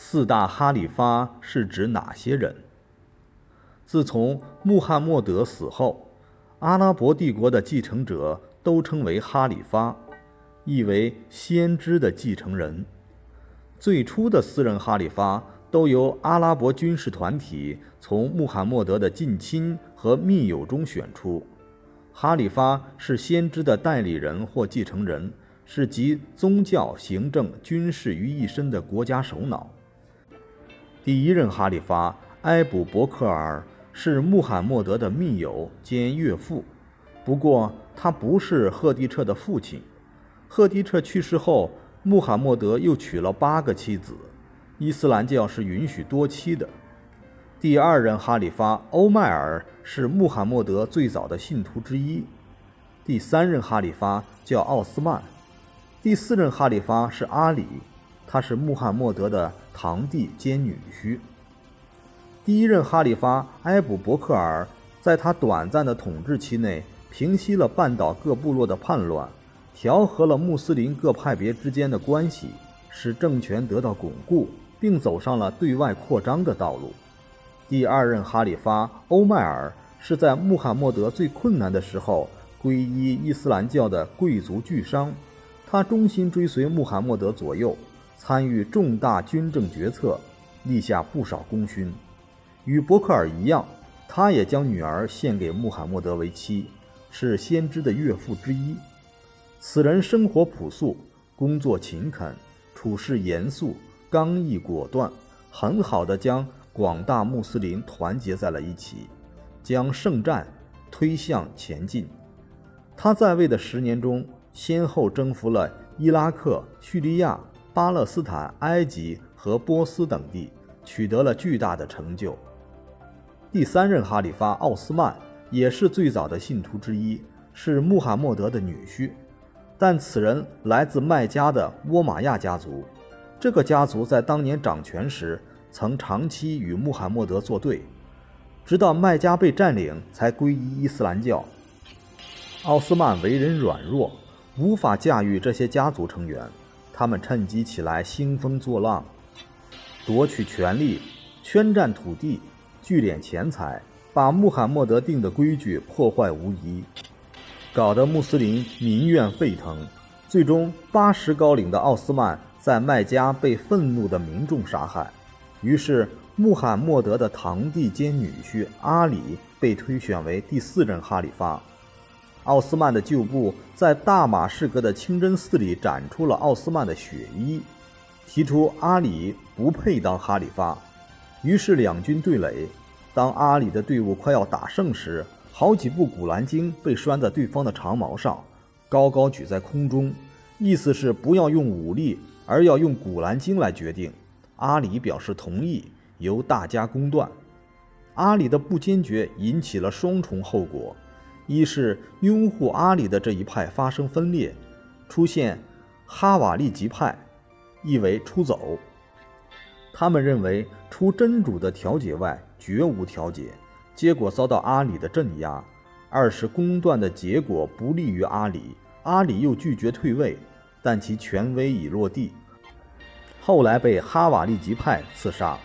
四大哈里发是指哪些人？自从穆罕默德死后，阿拉伯帝国的继承者都称为哈里发，意为先知的继承人。最初的四人哈里发都由阿拉伯军事团体从穆罕默德的近亲和密友中选出。哈里发是先知的代理人或继承人，是集宗教、行政、军事于一身的国家首脑。第一任哈里发埃卜伯克尔是穆罕默德的密友兼岳父，不过他不是赫迪彻的父亲。赫迪彻去世后，穆罕默德又娶了八个妻子。伊斯兰教是允许多妻的。第二任哈里发欧迈尔是穆罕默德最早的信徒之一。第三任哈里发叫奥斯曼。第四任哈里发是阿里，他是穆罕默德的。堂弟兼女婿。第一任哈里发埃卜伯克尔在他短暂的统治期内，平息了半岛各部落的叛乱，调和了穆斯林各派别之间的关系，使政权得到巩固，并走上了对外扩张的道路。第二任哈里发欧迈尔是在穆罕默德最困难的时候皈依伊斯兰教的贵族巨商，他忠心追随穆罕默德左右。参与重大军政决策，立下不少功勋。与伯克尔一样，他也将女儿献给穆罕默德为妻，是先知的岳父之一。此人生活朴素，工作勤恳，处事严肃，刚毅果断，很好的将广大穆斯林团结在了一起，将圣战推向前进。他在位的十年中，先后征服了伊拉克、叙利亚。巴勒斯坦、埃及和波斯等地取得了巨大的成就。第三任哈里发奥斯曼也是最早的信徒之一，是穆罕默德的女婿，但此人来自麦加的沃玛亚家族。这个家族在当年掌权时曾长期与穆罕默德作对，直到麦加被占领才皈依伊斯兰教。奥斯曼为人软弱，无法驾驭这些家族成员。他们趁机起来兴风作浪，夺取权力、圈占土地、聚敛钱财，把穆罕默德定的规矩破坏无疑，搞得穆斯林民怨沸腾。最终，八十高龄的奥斯曼在麦加被愤怒的民众杀害，于是穆罕默德的堂弟兼女婿阿里被推选为第四任哈里发。奥斯曼的旧部在大马士革的清真寺里展出了奥斯曼的血衣，提出阿里不配当哈里发。于是两军对垒。当阿里的队伍快要打胜时，好几部古兰经被拴在对方的长矛上，高高举在空中，意思是不要用武力，而要用古兰经来决定。阿里表示同意，由大家公断。阿里的不坚决引起了双重后果。一是拥护阿里的这一派发生分裂，出现哈瓦利吉派，意为出走。他们认为除真主的调解外绝无调解，结果遭到阿里的镇压。二是公断的结果不利于阿里，阿里又拒绝退位，但其权威已落地，后来被哈瓦利吉派刺杀。